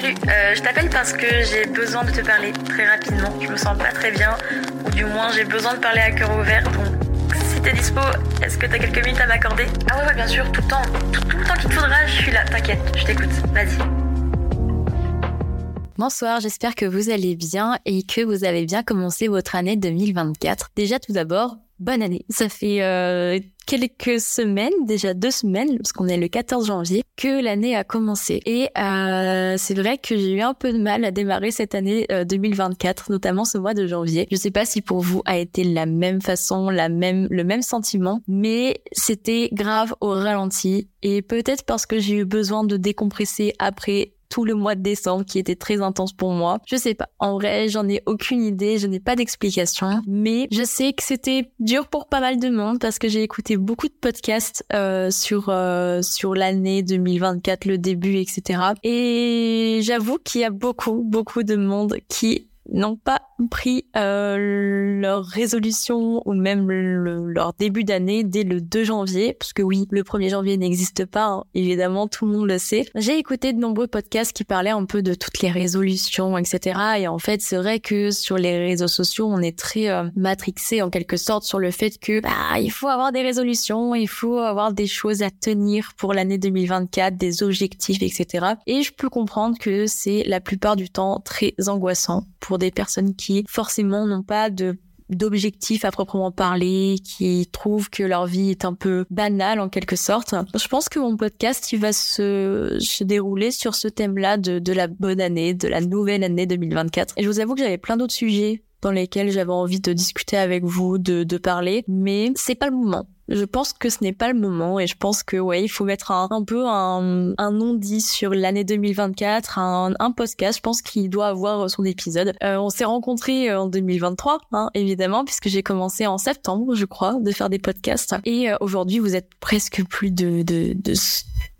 salut, euh, je t'appelle parce que j'ai besoin de te parler très rapidement. Je me sens pas très bien, ou du moins j'ai besoin de parler à cœur ouvert, donc si t'es dispo, est-ce que t'as quelques minutes à m'accorder? Ah ouais, ouais, bien sûr, tout le temps, tout, tout le temps qu'il te faudra, je suis là, t'inquiète, je t'écoute, vas-y. Bonsoir, j'espère que vous allez bien et que vous avez bien commencé votre année 2024. Déjà tout d'abord, bonne année. Ça fait euh, quelques semaines, déjà deux semaines, parce qu'on est le 14 janvier, que l'année a commencé. Et euh, c'est vrai que j'ai eu un peu de mal à démarrer cette année 2024, euh, notamment ce mois de janvier. Je sais pas si pour vous a été la même façon, la même, le même sentiment, mais c'était grave au ralenti. Et peut-être parce que j'ai eu besoin de décompresser après tout le mois de décembre qui était très intense pour moi. Je sais pas. En vrai, j'en ai aucune idée, je n'ai pas d'explication, mais je sais que c'était dur pour pas mal de monde parce que j'ai écouté beaucoup de podcasts euh, sur euh, sur l'année 2024, le début, etc. Et j'avoue qu'il y a beaucoup beaucoup de monde qui n'ont pas pris euh, leur résolution ou même leur début d'année dès le 2 janvier, parce que oui, le 1er janvier n'existe pas, hein. évidemment, tout le monde le sait. J'ai écouté de nombreux podcasts qui parlaient un peu de toutes les résolutions, etc. Et en fait, c'est vrai que sur les réseaux sociaux, on est très euh, matrixé en quelque sorte sur le fait que bah, il faut avoir des résolutions, il faut avoir des choses à tenir pour l'année 2024, des objectifs, etc. Et je peux comprendre que c'est la plupart du temps très angoissant pour des personnes qui forcément n'ont pas de d'objectifs à proprement parler, qui trouvent que leur vie est un peu banale en quelque sorte. Je pense que mon podcast, va se, se dérouler sur ce thème-là de, de la bonne année, de la nouvelle année 2024. Et je vous avoue que j'avais plein d'autres sujets dans lesquels j'avais envie de discuter avec vous, de, de parler, mais c'est pas le moment. Je pense que ce n'est pas le moment et je pense que ouais, il faut mettre un, peu un, un non-dit sur l'année 2024, un, podcast. Je pense qu'il doit avoir son épisode. Euh, on s'est rencontrés en 2023, hein, évidemment, puisque j'ai commencé en septembre, je crois, de faire des podcasts. Et euh, aujourd'hui, vous êtes presque plus de, de, de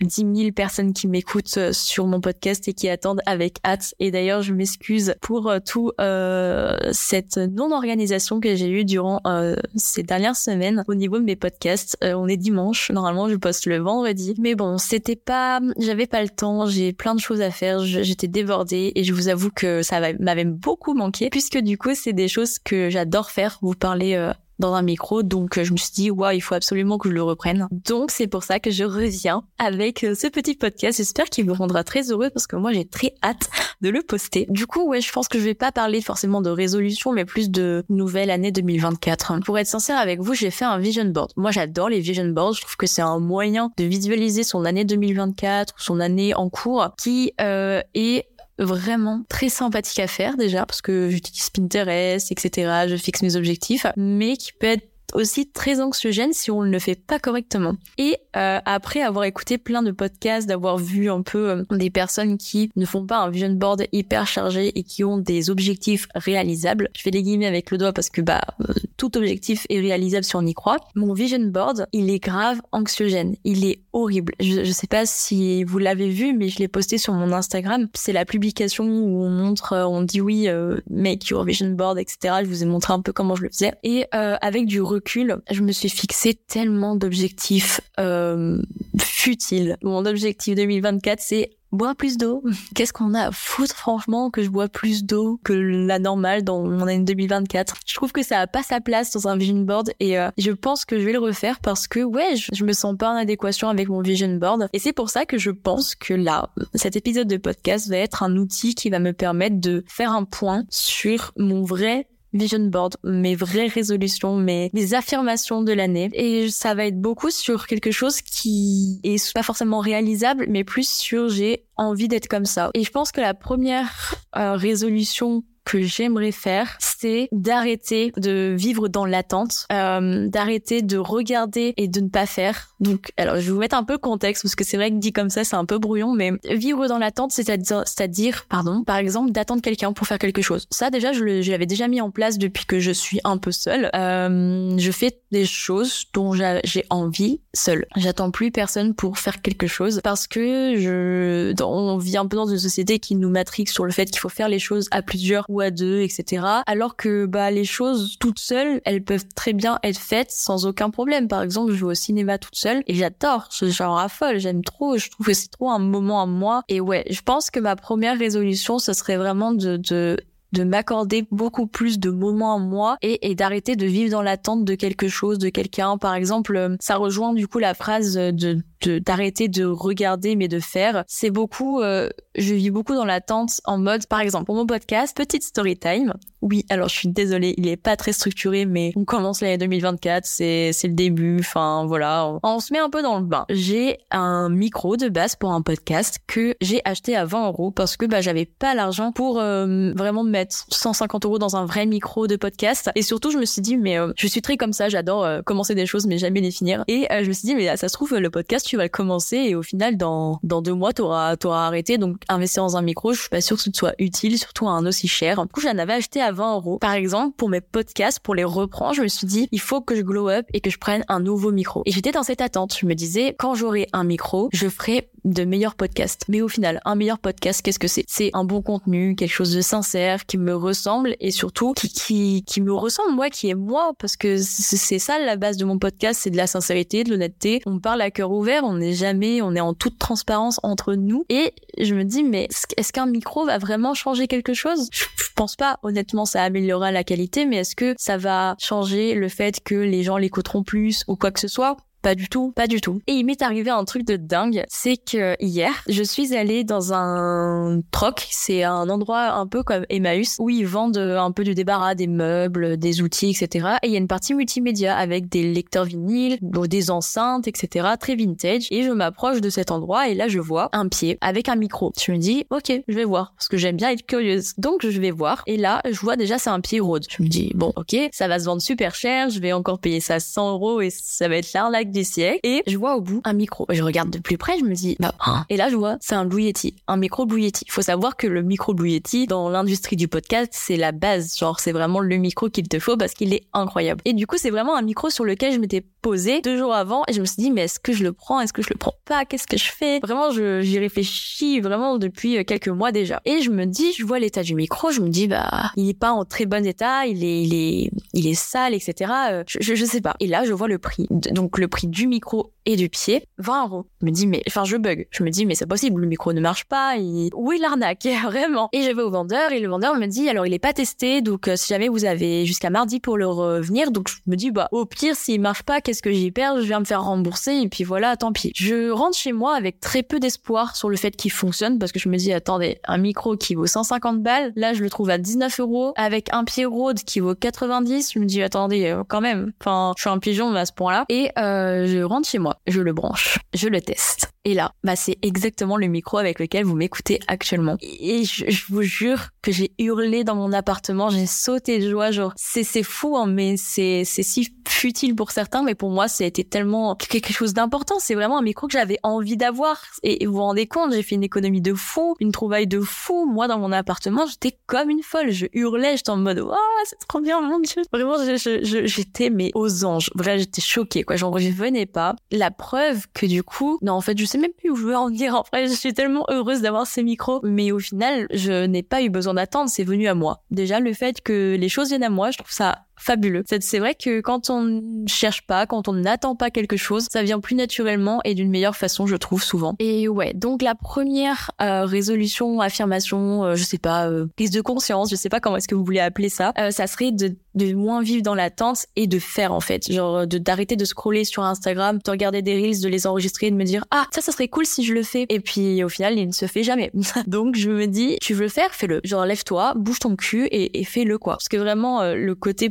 10 000 personnes qui m'écoutent euh, sur mon podcast et qui attendent avec hâte. Et d'ailleurs, je m'excuse pour euh, tout euh, cette non-organisation que j'ai eue durant euh, ces dernières semaines au niveau de mes podcasts. On est dimanche, normalement je poste le vendredi, mais bon, c'était pas, j'avais pas le temps, j'ai plein de choses à faire, j'étais débordée. Et je vous avoue que ça m'avait beaucoup manqué puisque du coup c'est des choses que j'adore faire, vous parler dans un micro. Donc je me suis dit, waouh, il faut absolument que je le reprenne. Donc c'est pour ça que je reviens avec euh, ce petit podcast. J'espère qu'il vous rendra très heureux parce que moi j'ai très hâte de le poster. Du coup, ouais, je pense que je vais pas parler forcément de résolution, mais plus de nouvelle année 2024. Pour être sincère avec vous, j'ai fait un vision board. Moi j'adore les vision boards. Je trouve que c'est un moyen de visualiser son année 2024 ou son année en cours qui euh, est vraiment très sympathique à faire déjà parce que j'utilise Pinterest, etc. Je fixe mes objectifs, mais qui peut être aussi très anxiogène si on ne le fait pas correctement. Et euh, après avoir écouté plein de podcasts, d'avoir vu un peu euh, des personnes qui ne font pas un vision board hyper chargé et qui ont des objectifs réalisables, je fais les guillemets avec le doigt parce que bah euh, tout objectif est réalisable si on y croit. Mon vision board, il est grave anxiogène, il est horrible. Je, je sais pas si vous l'avez vu, mais je l'ai posté sur mon Instagram. C'est la publication où on montre, on dit oui, make your vision board, etc. Je vous ai montré un peu comment je le faisais et avec du recul je me suis fixé tellement d'objectifs euh, futiles. Mon objectif 2024, c'est boire plus d'eau. Qu'est-ce qu'on a à foutre franchement que je bois plus d'eau que la normale dans mon année 2024 Je trouve que ça a pas sa place dans un vision board et euh, je pense que je vais le refaire parce que ouais, je, je, me sens pas en adéquation avec mon vision board et c'est pour ça que je pense que là, cet épisode de podcast va être un outil qui va me permettre de faire un point sur mon vrai vision board, mes vraies résolutions, mes, affirmations de l'année. Et ça va être beaucoup sur quelque chose qui est pas forcément réalisable, mais plus sur j'ai envie d'être comme ça. Et je pense que la première euh, résolution que j'aimerais faire, c'est d'arrêter de vivre dans l'attente, euh, d'arrêter de regarder et de ne pas faire. Donc, alors je vais vous mettre un peu contexte parce que c'est vrai que dit comme ça, c'est un peu brouillon, mais vivre dans l'attente, c'est-à-dire, pardon, par exemple, d'attendre quelqu'un pour faire quelque chose. Ça, déjà, je l'avais déjà mis en place depuis que je suis un peu seule. Euh, je fais des choses dont j'ai envie seule. J'attends plus personne pour faire quelque chose parce que je, on vit un peu dans une société qui nous matrique sur le fait qu'il faut faire les choses à plusieurs ou à deux, etc. Alors que bah les choses toutes seules, elles peuvent très bien être faites sans aucun problème. Par exemple, je vais au cinéma toute seule et j'adore, j'en raffole, j'aime trop, je trouve que c'est trop un moment à moi. Et ouais, je pense que ma première résolution, ce serait vraiment de, de de m'accorder beaucoup plus de moments à moi et, et d'arrêter de vivre dans l'attente de quelque chose, de quelqu'un. Par exemple, euh, ça rejoint du coup la phrase de d'arrêter de, regarder mais de faire. C'est beaucoup, euh, je vis beaucoup dans l'attente en mode, par exemple, pour mon podcast, petite story time. Oui, alors je suis désolée, il est pas très structuré, mais on commence l'année 2024, c'est c'est le début. Enfin voilà, on, se met un peu dans le bain. J'ai un micro de base pour un podcast que j'ai acheté à 20 euros parce que bah j'avais pas l'argent pour euh, vraiment mettre 150 euros dans un vrai micro de podcast. Et surtout, je me suis dit, mais euh, je suis très comme ça, j'adore euh, commencer des choses mais jamais les finir. Et je me suis dit, mais ça se trouve le podcast, tu vas le commencer et au final dans dans deux mois, t'auras t'auras arrêté. Donc investir dans un micro, je suis pas sûre que ce soit utile, surtout à un aussi cher. Du coup, j'en avais acheté à 20 euros. Par exemple, pour mes podcasts, pour les reprendre, je me suis dit, il faut que je glow up et que je prenne un nouveau micro. Et j'étais dans cette attente. Je me disais, quand j'aurai un micro, je ferai de meilleurs podcasts. Mais au final, un meilleur podcast, qu'est-ce que c'est? C'est un bon contenu, quelque chose de sincère, qui me ressemble et surtout qui, qui, qui me ressemble, moi, qui est moi, parce que c'est ça la base de mon podcast, c'est de la sincérité, de l'honnêteté. On parle à cœur ouvert, on n'est jamais, on est en toute transparence entre nous. Et je me dis, mais est-ce qu'un micro va vraiment changer quelque chose? Je, pense pas. Honnêtement, ça améliorera la qualité, mais est-ce que ça va changer le fait que les gens l'écouteront plus ou quoi que ce soit? Pas du tout, pas du tout. Et il m'est arrivé un truc de dingue, c'est que hier, je suis allée dans un troc, c'est un endroit un peu comme Emmaüs, où ils vendent un peu du débarras, des meubles, des outils, etc. Et il y a une partie multimédia avec des lecteurs vinyles, des enceintes, etc. Très vintage. Et je m'approche de cet endroit et là, je vois un pied avec un micro. Je me dis, ok, je vais voir, parce que j'aime bien être curieuse. Donc, je vais voir. Et là, je vois déjà, c'est un pied Rode. Je me dis, bon, ok, ça va se vendre super cher, je vais encore payer ça 100 euros et ça va être l'arnaque du siècle. Et je vois au bout un micro. Je regarde de plus près, je me dis, bah, hein. et là, je vois, c'est un Blue Yeti, un micro Blue Yeti. Faut savoir que le micro Blue Yeti, dans l'industrie du podcast, c'est la base. Genre, c'est vraiment le micro qu'il te faut parce qu'il est incroyable. Et du coup, c'est vraiment un micro sur lequel je m'étais posée deux jours avant et je me suis dit, mais est-ce que je le prends? Est-ce que je le prends pas? Qu'est-ce que je fais? Vraiment, j'y réfléchis vraiment depuis euh, quelques mois déjà. Et je me dis, je vois l'état du micro, je me dis, bah, il est pas en très bon état, il est, il est, il est sale, etc. Euh, je, je, je sais pas. Et là, je vois le prix. Donc, le prix du micro et du pied, 20 euros. Je me dis, mais, enfin, je bug. Je me dis, mais c'est possible, le micro ne marche pas. Il... Oui, l'arnaque, vraiment. Et je vais au vendeur et le vendeur me dit, alors il est pas testé, donc euh, si jamais vous avez jusqu'à mardi pour le revenir, donc je me dis, bah, au pire, s'il marche pas, qu'est-ce que j'y perds? Je viens me faire rembourser et puis voilà, tant pis. Je rentre chez moi avec très peu d'espoir sur le fait qu'il fonctionne parce que je me dis, attendez, un micro qui vaut 150 balles, là, je le trouve à 19 euros avec un pied Rode qui vaut 90. Je me dis, attendez, euh, quand même, enfin, je suis un pigeon à ce point-là. Et euh, je rentre chez moi je le branche, je le teste. Et là, bah c'est exactement le micro avec lequel vous m'écoutez actuellement. Et je, vous jure que j'ai hurlé dans mon appartement, j'ai sauté de joie, genre c'est c'est fou, hein, mais c'est c'est si futile pour certains, mais pour moi c'était tellement quelque chose d'important. C'est vraiment un micro que j'avais envie d'avoir. Et, vous vous rendez compte, j'ai fait une économie de fou, une trouvaille de fou. Moi dans mon appartement, j'étais comme une folle, je hurlais, j'étais en mode oh c'est trop bien mon dieu. Vraiment, j'étais mais aux anges. Vrai, j'étais choquée quoi. Venais pas. La preuve que du coup, non en fait je sais même plus où je veux en venir. En fait, je suis tellement heureuse d'avoir ces micros. Mais au final, je n'ai pas eu besoin d'attendre. C'est venu à moi. Déjà, le fait que les choses viennent à moi, je trouve ça fabuleux. C'est vrai que quand on ne cherche pas, quand on n'attend pas quelque chose, ça vient plus naturellement et d'une meilleure façon, je trouve souvent. Et ouais, donc la première euh, résolution, affirmation, euh, je sais pas, euh, prise de conscience, je sais pas comment est-ce que vous voulez appeler ça, ça serait de, de moins vivre dans l'attente et de faire en fait, genre de d'arrêter de scroller sur Instagram, de regarder des reels, de les enregistrer, de me dire ah ça ça serait cool si je le fais. Et puis au final, il ne se fait jamais. donc je me dis tu veux le faire, fais-le. Genre lève-toi, bouge ton cul et, et fais-le quoi. Parce que vraiment le côté.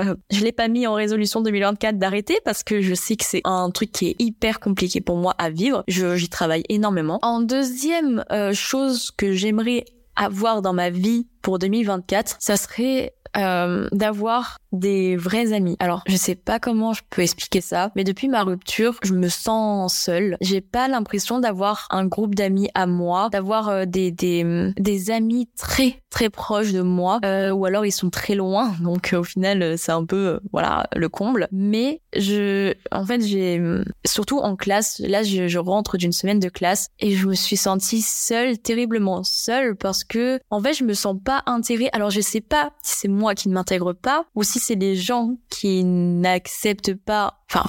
Euh, je l'ai pas mis en résolution 2024 d'arrêter parce que je sais que c'est un truc qui est hyper compliqué pour moi à vivre. J'y travaille énormément. En deuxième euh, chose que j'aimerais avoir dans ma vie pour 2024, ça serait euh, d'avoir des vrais amis. Alors, je sais pas comment je peux expliquer ça, mais depuis ma rupture, je me sens seule. J'ai pas l'impression d'avoir un groupe d'amis à moi, d'avoir euh, des, des, des amis très très proches de moi, euh, ou alors ils sont très loin, donc au final c'est un peu voilà le comble. Mais je, en fait, j'ai surtout en classe, là je, je rentre d'une semaine de classe et je me suis sentie seule, terriblement seule, parce que en fait je me sens pas intégrée. Alors je sais pas si c'est moi qui ne m'intègre pas ou si c'est les gens qui n'acceptent pas enfin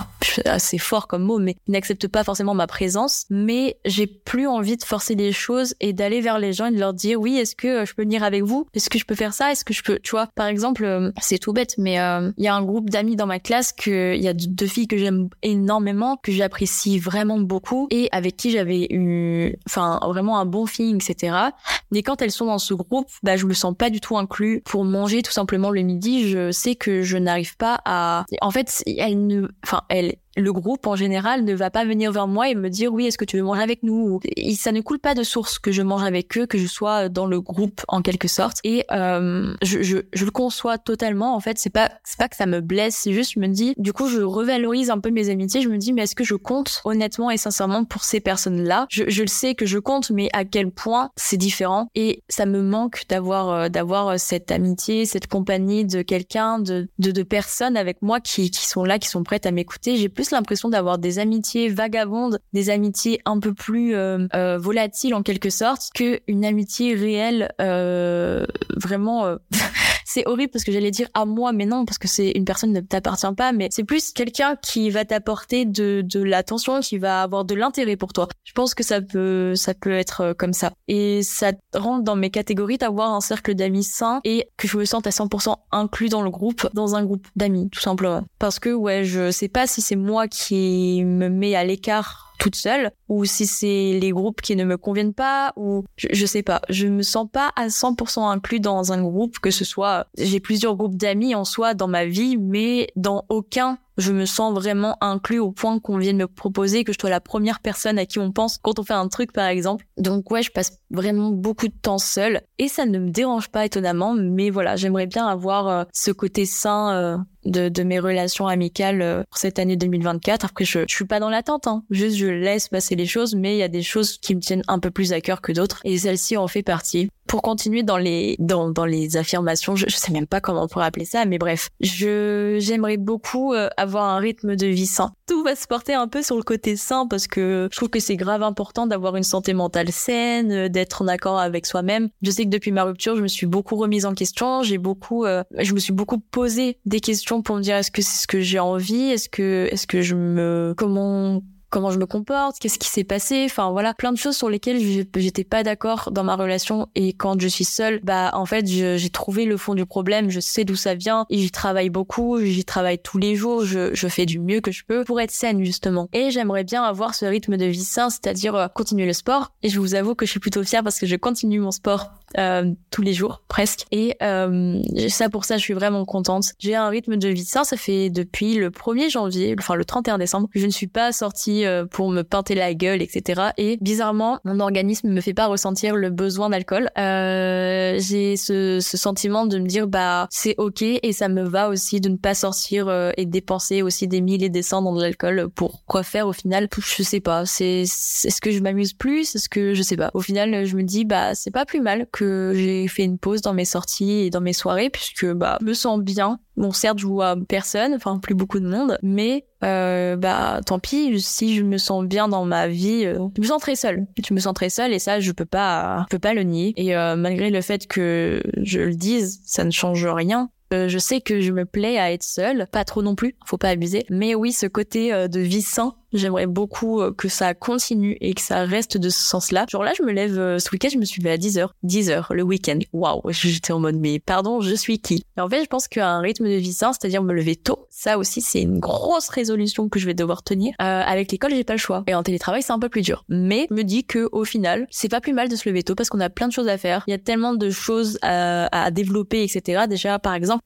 assez fort comme mot mais n'acceptent pas forcément ma présence mais j'ai plus envie de forcer les choses et d'aller vers les gens et de leur dire oui est-ce que je peux venir avec vous? Est-ce que je peux faire ça? Est-ce que je peux tu vois? Par exemple euh, c'est tout bête mais euh, il y a un groupe d'amis dans ma classe que il y a deux filles que j'aime énormément que j'apprécie vraiment beaucoup et avec qui j'avais eu enfin vraiment un bon feeling etc mais quand elles sont dans ce groupe bah je me sens pas du tout inclus pour manger tout simplement le midi. Je sais que je n'arrive pas à en fait elles ne enfin elle le groupe en général ne va pas venir vers moi et me dire oui est-ce que tu veux manger avec nous et ça ne coule pas de source que je mange avec eux que je sois dans le groupe en quelque sorte. Et euh, je, je, je, le conçois totalement en fait. C'est pas c'est pas que ça me blesse c'est juste je me dis du coup je revalorise un peu mes amitiés. Je me dis mais est-ce que je compte honnêtement et sincèrement pour ces personnes là je, je le sais que je compte mais à quel point c'est différent? Et ça me manque d'avoir euh, d'avoir cette amitié cette compagnie de quelqu'un de, de de personnes avec moi qui qui sont là qui sont prêtes à m'écouter plus l'impression d'avoir des amitiés vagabondes, des amitiés un peu plus euh, euh, volatiles en quelque sorte, que une amitié réelle, euh, vraiment. C'est horrible parce que j'allais dire à moi, mais non, parce que c'est une personne ne t'appartient pas, mais c'est plus quelqu'un qui va t'apporter de, de l'attention, qui va avoir de l'intérêt pour toi. Je pense que ça peut, ça peut être euh, comme ça. Et ça rentre dans mes catégories d'avoir un cercle d'amis sain et que je me sente à 100% inclus dans le groupe, dans un groupe d'amis, tout simplement. Parce que, ouais, je sais pas si c'est moi qui me mets à l'écart toute seule ou si c'est les groupes qui ne me conviennent pas ou je, sais pas. Je me sens pas à 100% inclus dans un groupe que ce soit j'ai plusieurs groupes d'amis en soi dans ma vie mais dans aucun je me sens vraiment inclus au point qu'on vienne me proposer que je sois la première personne à qui on pense quand on fait un truc par exemple. Donc ouais, je passe vraiment beaucoup de temps seule et ça ne me dérange pas étonnamment, mais voilà, j'aimerais bien avoir euh, ce côté sain euh, de, mes relations amicales euh, pour cette année 2024. Après, je, je suis pas dans l'attente, hein. juste je laisse passer les choses, mais il y a des choses qui me tiennent un peu plus à cœur que d'autres et celle-ci en fait partie pour continuer dans les dans, dans les affirmations, je, je, sais même pas comment on pourrait appeler ça, mais bref, je j'aimerais beaucoup avoir un rythme de vie sain. Tout va se porter un peu sur le côté sain parce que je trouve que c'est grave important d'avoir une santé mentale saine, euh, d'être en accord avec soi-même. Je sais que depuis ma rupture, je me suis beaucoup remise en question, j'ai beaucoup euh, je me suis beaucoup posé des questions pour me dire est-ce que c'est ce que j'ai envie, est-ce que est-ce que je me comment comment je me comporte, qu'est-ce qui s'est passé, enfin voilà, plein de choses sur lesquelles j'étais pas d'accord dans ma relation et quand je suis seule, bah en fait j'ai trouvé le fond du problème, je sais d'où ça vient et j'y travaille beaucoup, j'y travaille tous les jours, je, fais du mieux que je peux pour être saine justement. Et j'aimerais bien avoir ce rythme de vie sain, c'est-à-dire euh, continuer le sport et je vous avoue que je suis plutôt fière parce que je continue mon sport euh, tous les jours presque et euh, ça pour ça je suis vraiment contente. J'ai un rythme de vie sain, ça fait depuis le 1er janvier, enfin le 31 décembre, je ne suis pas sortie euh, pour me pinter la gueule, etc. Et bizarrement, mon organisme me fait pas ressentir le besoin d'alcool. Euh, j'ai ce, sentiment de me dire bah c'est ok et ça me va aussi de ne pas sortir euh, et dépenser aussi des milliers et des cents dans de l'alcool pour quoi faire au final? Je sais pas. C'est est-ce que je m'amuse plus? Est-ce que je sais pas. Au final, je me dis bah c'est pas plus mal que j'ai fait une pause dans mes sorties et dans mes soirées puisque bah je me sens bien Bon, certes, je vois personne, enfin plus beaucoup de monde, mais bah tant pis. Si je me sens bien dans ma vie, euh, je me sens très seule. Je me sens très seule et ça, je peux pas, je peux pas le nier. Et euh, malgré le fait que je le dise, ça ne change rien. Euh, je sais que je me plais à être seule, pas trop non plus, faut pas abuser. Mais oui, ce côté de vie sain J'aimerais beaucoup euh, que ça continue et que ça reste de ce sens-là. Genre là, je me lève euh, ce week-end, je me suis levée à 10h. 10h, le week-end. Waouh, j'étais en mode, mais pardon, je suis qui? En fait, je pense qu'un rythme de vie sain, c'est-à-dire me lever tôt, ça aussi, c'est une grosse résolution que je vais devoir tenir. Euh, avec l'école, j'ai pas le choix. Et en télétravail, c'est un peu plus dur. Mais me dis que au final, c'est pas plus mal de se lever tôt parce qu'on a plein de choses à faire. Il y a tellement de choses à, à développer, etc. Déjà, par exemple,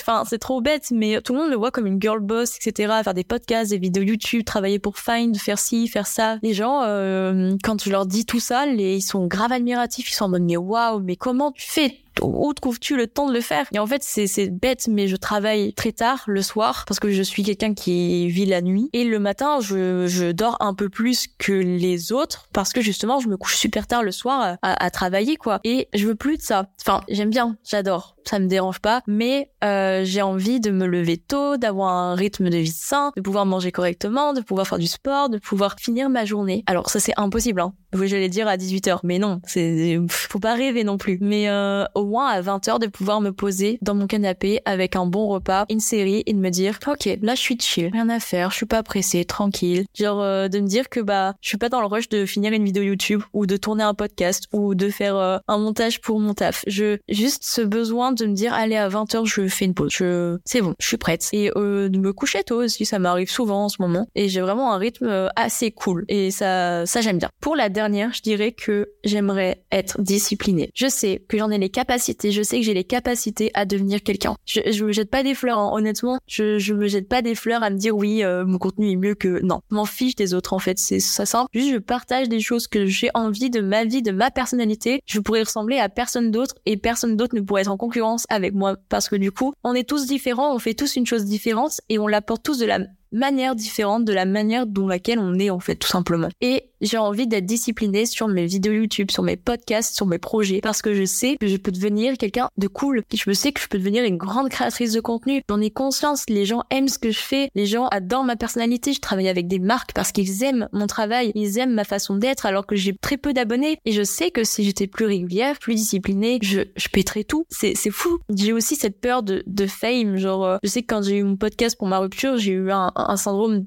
enfin, c'est trop bête, mais tout le monde le voit comme une girl boss, etc. Faire des podcasts, des vidéos YouTube, travailler pour Find, faire ci, faire ça. Les gens, euh, quand je leur dis tout ça, les, ils sont grave admiratifs. Ils sont en mode mais waouh, mais comment tu fais où trouves-tu le temps de le faire? Et en fait, c'est bête, mais je travaille très tard le soir parce que je suis quelqu'un qui vit la nuit et le matin, je je dors un peu plus que les autres parce que justement, je me couche super tard le soir à, à travailler quoi. Et je veux plus de ça. Enfin, j'aime bien, j'adore ça me dérange pas, mais euh, j'ai envie de me lever tôt, d'avoir un rythme de vie sain, de pouvoir manger correctement, de pouvoir faire du sport, de pouvoir finir ma journée. Alors ça c'est impossible, hein. J'allais dire à 18h, mais non, c'est faut pas rêver non plus. Mais euh, au moins à 20h de pouvoir me poser dans mon canapé avec un bon repas, une série et de me dire OK, là je suis chill, rien à faire, je suis pas pressée, tranquille. Genre euh, de me dire que bah je suis pas dans le rush de finir une vidéo YouTube ou de tourner un podcast ou de faire euh, un montage pour mon taf. Je juste ce besoin de me dire allez à 20h je fais une pause. Je c'est bon, je suis prête. Et euh, de me coucher tôt aussi, ça m'arrive souvent en ce moment et j'ai vraiment un rythme assez cool et ça ça j'aime bien. Pour la je dirais que j'aimerais être disciplinée. Je sais que j'en ai les capacités, je sais que j'ai les capacités à devenir quelqu'un. Je, je me jette pas des fleurs, hein. honnêtement. Je, je me jette pas des fleurs à me dire oui, euh, mon contenu est mieux que non. M'en fiche des autres en fait, c'est ça simple. Juste je partage des choses que j'ai envie de ma vie, de ma personnalité. Je pourrais ressembler à personne d'autre et personne d'autre ne pourrait être en concurrence avec moi parce que du coup, on est tous différents, on fait tous une chose différente et on l'apporte tous de la manière différente de la manière dont laquelle on est en fait tout simplement. Et j'ai envie d'être disciplinée sur mes vidéos YouTube, sur mes podcasts, sur mes projets parce que je sais que je peux devenir quelqu'un de cool. Je sais que je peux devenir une grande créatrice de contenu. J'en ai conscience, les gens aiment ce que je fais, les gens adorent ma personnalité. Je travaille avec des marques parce qu'ils aiment mon travail, ils aiment ma façon d'être alors que j'ai très peu d'abonnés et je sais que si j'étais plus régulière, plus disciplinée, je je pèterais tout. C'est c'est fou. J'ai aussi cette peur de de fame, genre euh, je sais que quand j'ai eu mon podcast pour ma rupture, j'ai eu un syndrome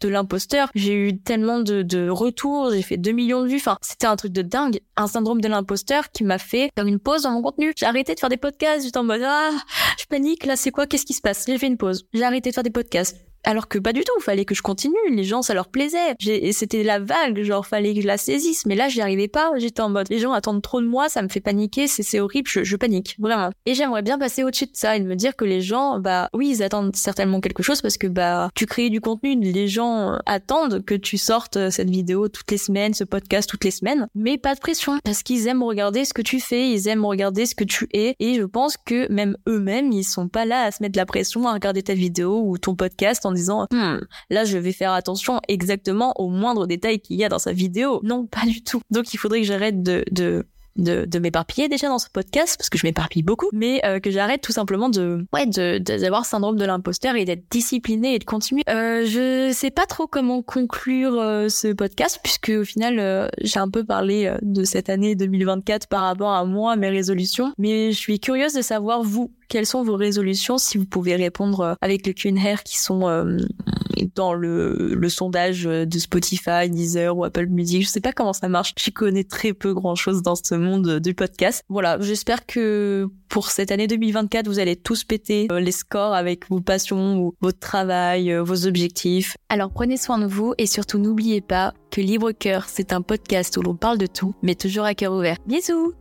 de, l'imposteur. J'ai eu tellement de, de retours, j'ai fait 2 millions de vues. Enfin, c'était un truc de dingue. Un syndrome de l'imposteur qui m'a fait faire une pause dans mon contenu. J'ai arrêté de faire des podcasts. J'étais en mode, ah, je panique. Là, c'est quoi? Qu'est-ce qui se passe? J'ai fait une pause. J'ai arrêté de faire des podcasts. Alors que pas du tout, fallait que je continue. Les gens, ça leur plaisait. C'était la vague, genre fallait que je la saisisse. Mais là, j'y arrivais pas. J'étais en mode, les gens attendent trop de moi, ça me fait paniquer, c'est horrible, je, panique vraiment. Et j'aimerais bien passer au-dessus de ça et me dire que les gens, bah oui, ils attendent certainement quelque chose parce que bah tu crées du contenu, les gens attendent que tu sortes cette vidéo toutes les semaines, ce podcast toutes les semaines, mais pas de pression parce qu'ils aiment regarder ce que tu fais, ils aiment regarder ce que tu es et je pense que même eux-mêmes, ils sont pas là à se mettre la pression à regarder ta vidéo ou ton podcast en disant hmm, là je vais faire attention exactement aux moindres détails qu'il y a dans sa vidéo. Non, pas du tout. Donc il faudrait que j'arrête de, de de, de m'éparpiller déjà dans ce podcast parce que je m'éparpille beaucoup, mais euh, que j'arrête tout simplement de ouais de d'avoir syndrome de l'imposteur et d'être discipliné et de continuer. Euh, je sais pas trop comment conclure euh, ce podcast puisque au final euh, j'ai un peu parlé de cette année 2024 par rapport à moi mes résolutions, mais je suis curieuse de savoir vous quelles sont vos résolutions si vous pouvez répondre avec le Q&A qui sont dans le, le sondage de Spotify, Deezer ou Apple Music? Je sais pas comment ça marche. J'y connais très peu grand chose dans ce monde du podcast. Voilà. J'espère que pour cette année 2024, vous allez tous péter euh, les scores avec vos passions, ou votre travail, euh, vos objectifs. Alors prenez soin de vous et surtout n'oubliez pas que Libre Cœur, c'est un podcast où l'on parle de tout, mais toujours à cœur ouvert. Bisous!